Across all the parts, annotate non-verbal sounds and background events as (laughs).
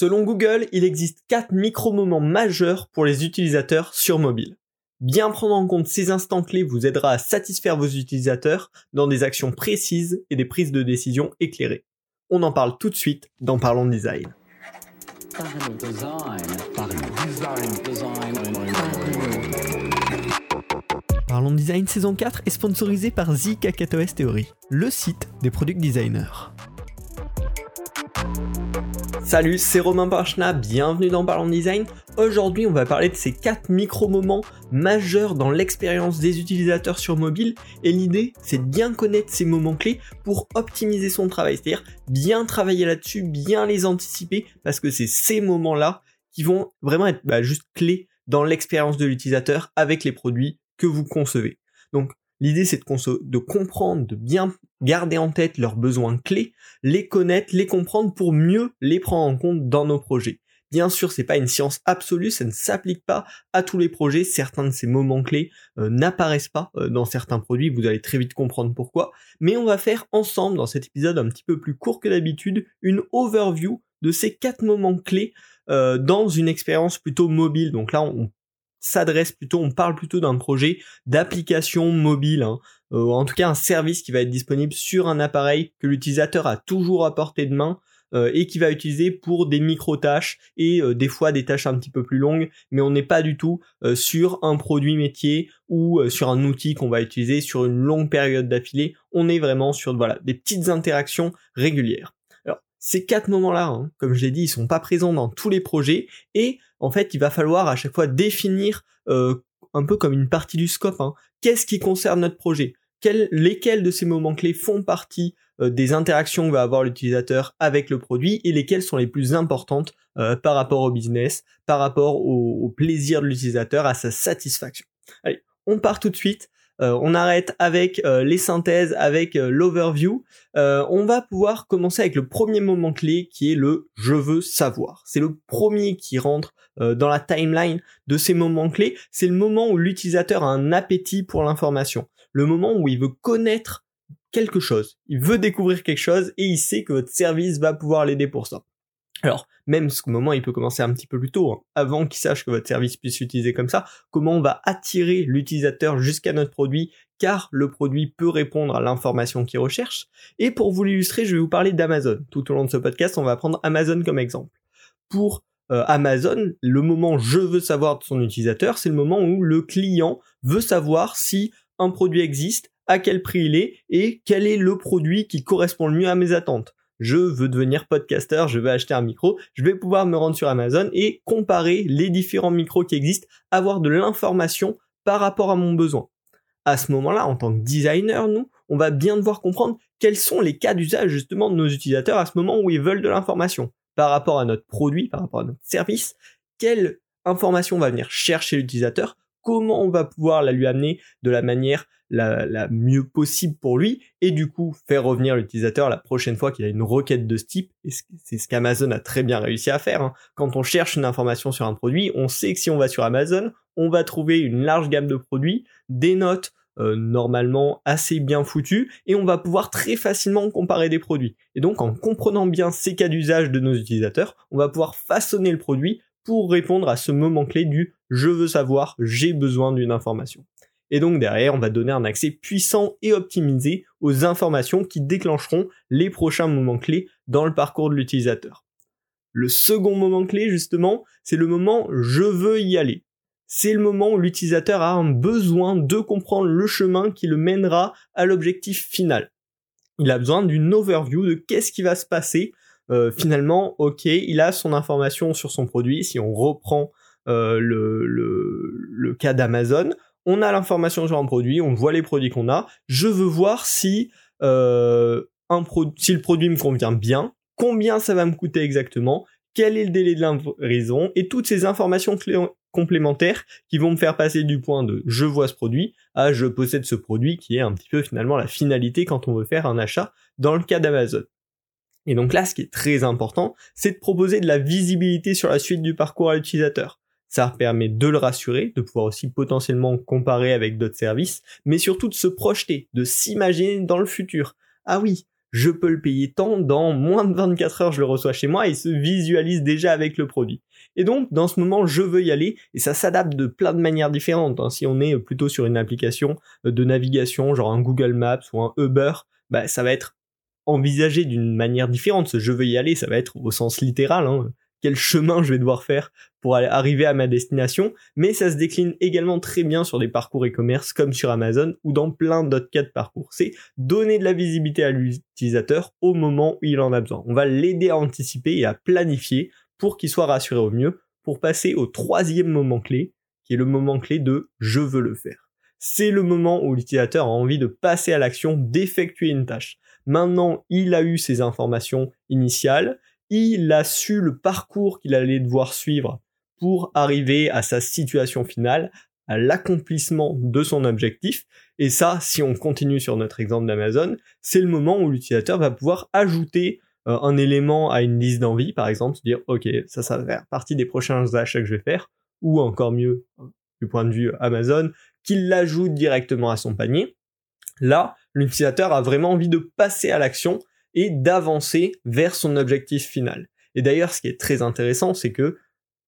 Selon Google, il existe 4 micro-moments majeurs pour les utilisateurs sur mobile. Bien prendre en compte ces instants clés vous aidera à satisfaire vos utilisateurs dans des actions précises et des prises de décision éclairées. On en parle tout de suite dans Parlons Design. Parlons Design saison 4 est sponsorisé par The Theory, le site des product designers. Salut, c'est Romain Parchna, bienvenue dans Parlons Design. Aujourd'hui, on va parler de ces 4 micro-moments majeurs dans l'expérience des utilisateurs sur mobile. Et l'idée, c'est de bien connaître ces moments clés pour optimiser son travail. C'est-à-dire bien travailler là-dessus, bien les anticiper, parce que c'est ces moments-là qui vont vraiment être bah, juste clés dans l'expérience de l'utilisateur avec les produits que vous concevez. Donc, L'idée, c'est de, comprendre, de bien garder en tête leurs besoins clés, les connaître, les comprendre pour mieux les prendre en compte dans nos projets. Bien sûr, c'est pas une science absolue, ça ne s'applique pas à tous les projets. Certains de ces moments clés euh, n'apparaissent pas euh, dans certains produits. Vous allez très vite comprendre pourquoi. Mais on va faire ensemble, dans cet épisode un petit peu plus court que d'habitude, une overview de ces quatre moments clés euh, dans une expérience plutôt mobile. Donc là, on s'adresse plutôt, on parle plutôt d'un projet d'application mobile, hein, euh, en tout cas un service qui va être disponible sur un appareil que l'utilisateur a toujours à portée de main euh, et qui va utiliser pour des micro-tâches et euh, des fois des tâches un petit peu plus longues, mais on n'est pas du tout sur un produit métier ou sur un outil qu'on va utiliser sur une longue période d'affilée, on est vraiment sur voilà, des petites interactions régulières. Ces quatre moments-là, hein, comme je l'ai dit, ils sont pas présents dans tous les projets et en fait, il va falloir à chaque fois définir euh, un peu comme une partie du scope. Hein. Qu'est-ce qui concerne notre projet? Lesquels de ces moments clés font partie euh, des interactions que va avoir l'utilisateur avec le produit et lesquelles sont les plus importantes euh, par rapport au business, par rapport au plaisir de l'utilisateur, à sa satisfaction? Allez, on part tout de suite on arrête avec euh, les synthèses, avec euh, l'overview. on va pouvoir commencer avec le premier moment clé qui est le je veux savoir. C'est le premier qui rentre dans la timeline de ces moments clés. C'est le moment où l'utilisateur a un appétit pour l'information. Le moment où il veut connaître quelque chose. Il veut découvrir quelque chose et il sait que votre service va pouvoir l'aider pour ça. Alors, même ce moment, il peut commencer un petit peu plus tôt, hein, avant qu'il sache que votre service puisse s'utiliser comme ça, comment on va attirer l'utilisateur jusqu'à notre produit, car le produit peut répondre à l'information qu'il recherche. Et pour vous l'illustrer, je vais vous parler d'Amazon. Tout au long de ce podcast, on va prendre Amazon comme exemple. Pour euh, Amazon, le moment je veux savoir de son utilisateur, c'est le moment où le client veut savoir si un produit existe, à quel prix il est et quel est le produit qui correspond le mieux à mes attentes je veux devenir podcaster, je veux acheter un micro, je vais pouvoir me rendre sur Amazon et comparer les différents micros qui existent, avoir de l'information par rapport à mon besoin. À ce moment-là, en tant que designer, nous, on va bien devoir comprendre quels sont les cas d'usage justement de nos utilisateurs à ce moment où ils veulent de l'information par rapport à notre produit, par rapport à notre service, quelle information va venir chercher l'utilisateur, comment on va pouvoir la lui amener de la manière la, mieux possible pour lui et du coup faire revenir l'utilisateur la prochaine fois qu'il a une requête de ce type. C'est ce qu'Amazon a très bien réussi à faire. Hein. Quand on cherche une information sur un produit, on sait que si on va sur Amazon, on va trouver une large gamme de produits, des notes euh, normalement assez bien foutues et on va pouvoir très facilement comparer des produits. Et donc en comprenant bien ces cas d'usage de nos utilisateurs, on va pouvoir façonner le produit pour répondre à ce moment clé du je veux savoir, j'ai besoin d'une information. Et donc derrière, on va donner un accès puissant et optimisé aux informations qui déclencheront les prochains moments clés dans le parcours de l'utilisateur. Le second moment clé, justement, c'est le moment je veux y aller. C'est le moment où l'utilisateur a un besoin de comprendre le chemin qui le mènera à l'objectif final. Il a besoin d'une overview de qu'est-ce qui va se passer. Euh, finalement, ok, il a son information sur son produit. Si on reprend euh, le, cas d'Amazon, on a l'information sur un produit, on voit les produits qu'on a. Je veux voir si, euh, si le produit me convient bien, combien ça va me coûter exactement, quel est le délai de livraison et toutes ces informations complémentaires qui vont me faire passer du point de je vois ce produit à je possède ce produit qui est un petit peu finalement la finalité quand on veut faire un achat dans le cas d'Amazon. Et donc là, ce qui est très important, c'est de proposer de la visibilité sur la suite du parcours à l'utilisateur. Ça permet de le rassurer, de pouvoir aussi potentiellement comparer avec d'autres services, mais surtout de se projeter, de s'imaginer dans le futur. Ah oui, je peux le payer tant, dans moins de 24 heures je le reçois chez moi et il se visualise déjà avec le produit. Et donc dans ce moment je veux y aller et ça s'adapte de plein de manières différentes. Hein. Si on est plutôt sur une application de navigation genre un Google Maps ou un Uber, bah, ça va être envisagé d'une manière différente. Ce je veux y aller, ça va être au sens littéral. Hein quel chemin je vais devoir faire pour arriver à ma destination, mais ça se décline également très bien sur des parcours e-commerce comme sur Amazon ou dans plein d'autres cas de parcours. C'est donner de la visibilité à l'utilisateur au moment où il en a besoin. On va l'aider à anticiper et à planifier pour qu'il soit rassuré au mieux pour passer au troisième moment clé, qui est le moment clé de je veux le faire. C'est le moment où l'utilisateur a envie de passer à l'action, d'effectuer une tâche. Maintenant, il a eu ses informations initiales, il a su le parcours qu'il allait devoir suivre pour arriver à sa situation finale, à l'accomplissement de son objectif. Et ça, si on continue sur notre exemple d'Amazon, c'est le moment où l'utilisateur va pouvoir ajouter euh, un élément à une liste d'envie, par exemple, se dire, OK, ça, ça va faire partie des prochains achats que je vais faire, ou encore mieux, du point de vue Amazon, qu'il l'ajoute directement à son panier. Là, l'utilisateur a vraiment envie de passer à l'action et d'avancer vers son objectif final. Et d'ailleurs, ce qui est très intéressant, c'est que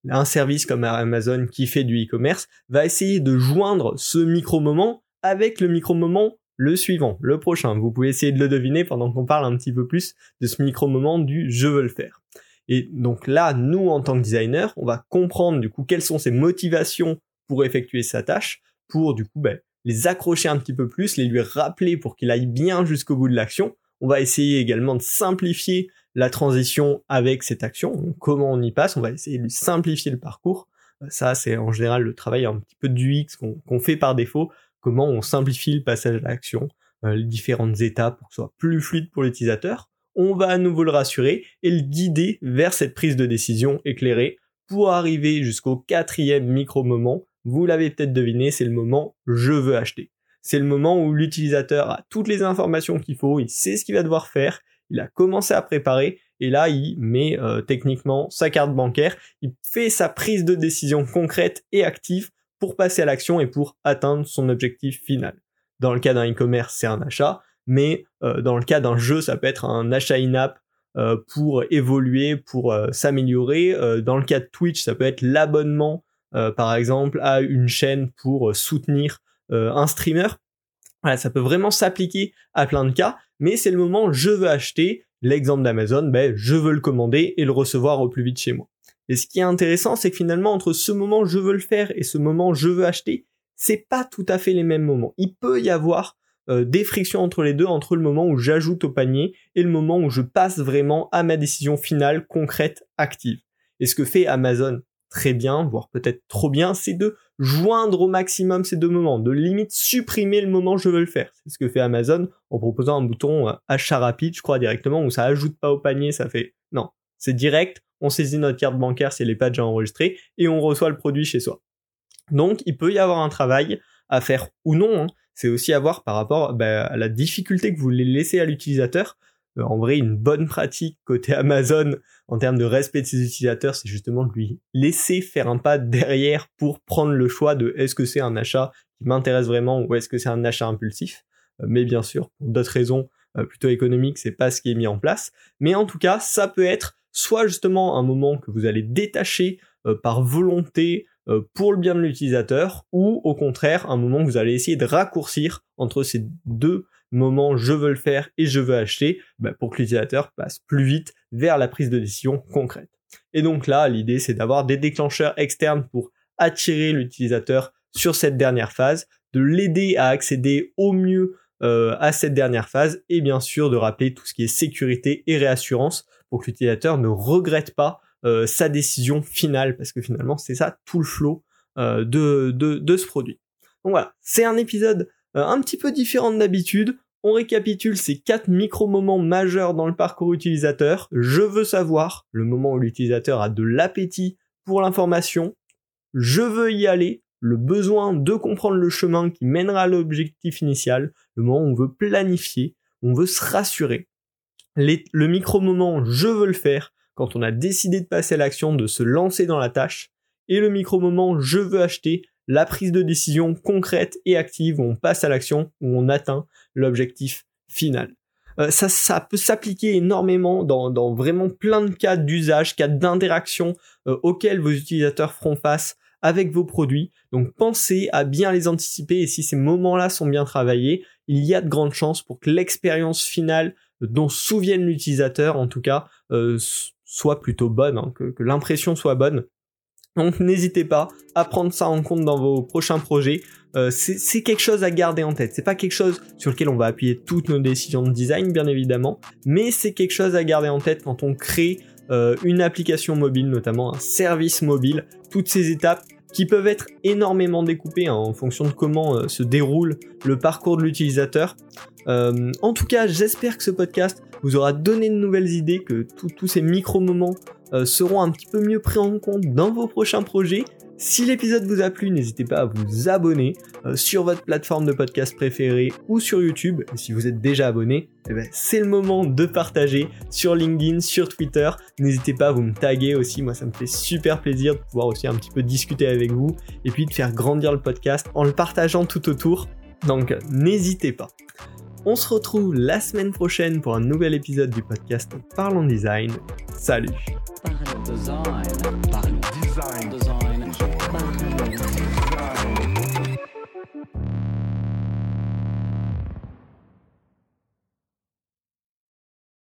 un service comme Amazon qui fait du e-commerce va essayer de joindre ce micro-moment avec le micro-moment le suivant, le prochain. Vous pouvez essayer de le deviner pendant qu'on parle un petit peu plus de ce micro-moment du je veux le faire. Et donc là, nous, en tant que designer, on va comprendre du coup quelles sont ses motivations pour effectuer sa tâche, pour du coup ben, les accrocher un petit peu plus, les lui rappeler pour qu'il aille bien jusqu'au bout de l'action, on va essayer également de simplifier la transition avec cette action. comment on y passe? On va essayer de simplifier le parcours. Euh, ça, c'est en général le travail un petit peu du X qu'on fait par défaut. Comment on simplifie le passage à l'action, euh, les différentes étapes pour que ce soit plus fluide pour l'utilisateur. On va à nouveau le rassurer et le guider vers cette prise de décision éclairée pour arriver jusqu'au quatrième micro-moment. Vous l'avez peut-être deviné, c'est le moment je veux acheter c'est le moment où l'utilisateur a toutes les informations qu'il faut, il sait ce qu'il va devoir faire, il a commencé à préparer, et là il met euh, techniquement sa carte bancaire, il fait sa prise de décision concrète et active pour passer à l'action et pour atteindre son objectif final. Dans le cas d'un e-commerce, c'est un achat, mais euh, dans le cas d'un jeu, ça peut être un achat in-app euh, pour évoluer, pour s'améliorer. dans le cas de Twitch, ça peut être l'abonnement, par exemple, à une chaîne pour soutenir un streamer. Voilà, ça peut vraiment s'appliquer à plein de cas, mais c'est le moment je veux acheter, l'exemple d'Amazon, ben, je veux le commander et le recevoir au plus vite chez moi. Et ce qui est intéressant, c'est que finalement, entre ce moment je veux le faire et ce moment je veux acheter, c'est pas tout à fait les mêmes moments. Il peut y avoir euh, des frictions entre les deux, entre le moment où j'ajoute au panier et le moment où je passe vraiment à ma décision finale, concrète, active. Et ce que fait Amazon très bien, voire peut-être trop bien, c'est de joindre au maximum ces deux moments, de limite supprimer le moment je veux le faire. C'est ce que fait Amazon en proposant un bouton euh, achat rapide, je crois directement, où ça ajoute pas au panier, ça fait non, c'est direct, on saisit notre carte bancaire si elle n'est pas déjà enregistrée et on reçoit le produit chez soi. Donc il peut y avoir un travail à faire ou non, hein. c'est aussi à voir par rapport bah, à la difficulté que vous voulez laisser à l'utilisateur en vrai, une bonne pratique côté (laughs) Amazon en termes de respect de ses utilisateurs, c'est justement de lui laisser faire un pas derrière pour prendre le choix de est-ce que c'est un achat qui m'intéresse vraiment ou est-ce que c'est un achat impulsif. Euh, mais bien sûr, pour d'autres raisons euh, plutôt économiques, c'est pas ce qui est mis en place. Mais en tout cas, ça peut être soit justement un moment que vous allez détacher par volonté pour le bien de l'utilisateur, ou au contraire un moment que vous allez essayer de raccourcir entre ces deux moment je veux le faire et je veux acheter bah, pour que l'utilisateur passe plus vite vers la prise de décision concrète. Et donc là, l'idée c'est d'avoir des déclencheurs externes pour attirer l'utilisateur sur cette dernière phase, de l'aider à accéder au mieux euh, à cette dernière phase et bien sûr de rappeler tout ce qui est sécurité et réassurance pour que l'utilisateur ne regrette pas euh, sa décision finale parce que finalement c'est ça tout le flow euh, de, de, de ce produit. Donc voilà, c'est un épisode un petit peu différent d'habitude. On récapitule ces quatre micro-moments majeurs dans le parcours utilisateur. Je veux savoir, le moment où l'utilisateur a de l'appétit pour l'information. Je veux y aller, le besoin de comprendre le chemin qui mènera à l'objectif initial, le moment où on veut planifier, on veut se rassurer. le micro-moment je veux le faire, quand on a décidé de passer à l'action, de se lancer dans la tâche, et le micro-moment je veux acheter, la prise de décision concrète et active où on passe à l'action, où on atteint l'objectif final. ça, ça peut s'appliquer énormément dans, vraiment plein de cas d'usage, cas d'interaction auxquels vos utilisateurs feront face avec vos produits. Donc pensez à bien les anticiper et si ces moments-là sont bien travaillés, il y a de grandes chances pour que l'expérience finale dont souvienne l'utilisateur, en tout cas, euh, soit plutôt bonne, hein, que, l'impression soit bonne. Donc n'hésitez pas à prendre ça en compte dans vos prochains projets. Euh, c'est quelque chose à garder en tête. C'est pas quelque chose sur lequel on va appuyer toutes nos décisions de design, bien évidemment, mais c'est quelque chose à garder en tête quand on crée euh, une application mobile, notamment un service mobile. Toutes ces étapes, qui peuvent être énormément découpés hein, en fonction de comment euh, se déroule le parcours de l'utilisateur. Euh, en tout cas, j'espère que ce podcast vous aura donné de nouvelles idées, que tous ces micro-moments euh, seront un petit peu mieux pris en compte dans vos prochains projets. Si l'épisode vous a plu, n'hésitez pas à vous abonner euh, sur votre plateforme de podcast préférée ou sur YouTube. Et si vous êtes déjà abonné, eh ben, c'est le moment de partager sur LinkedIn, sur Twitter. N'hésitez pas à vous me taguer aussi, moi ça me fait super plaisir de pouvoir aussi un petit peu discuter avec vous et puis de faire grandir le podcast en le partageant tout autour. Donc n'hésitez pas. On se retrouve la semaine prochaine pour un nouvel épisode du podcast Parlons Design. Salut.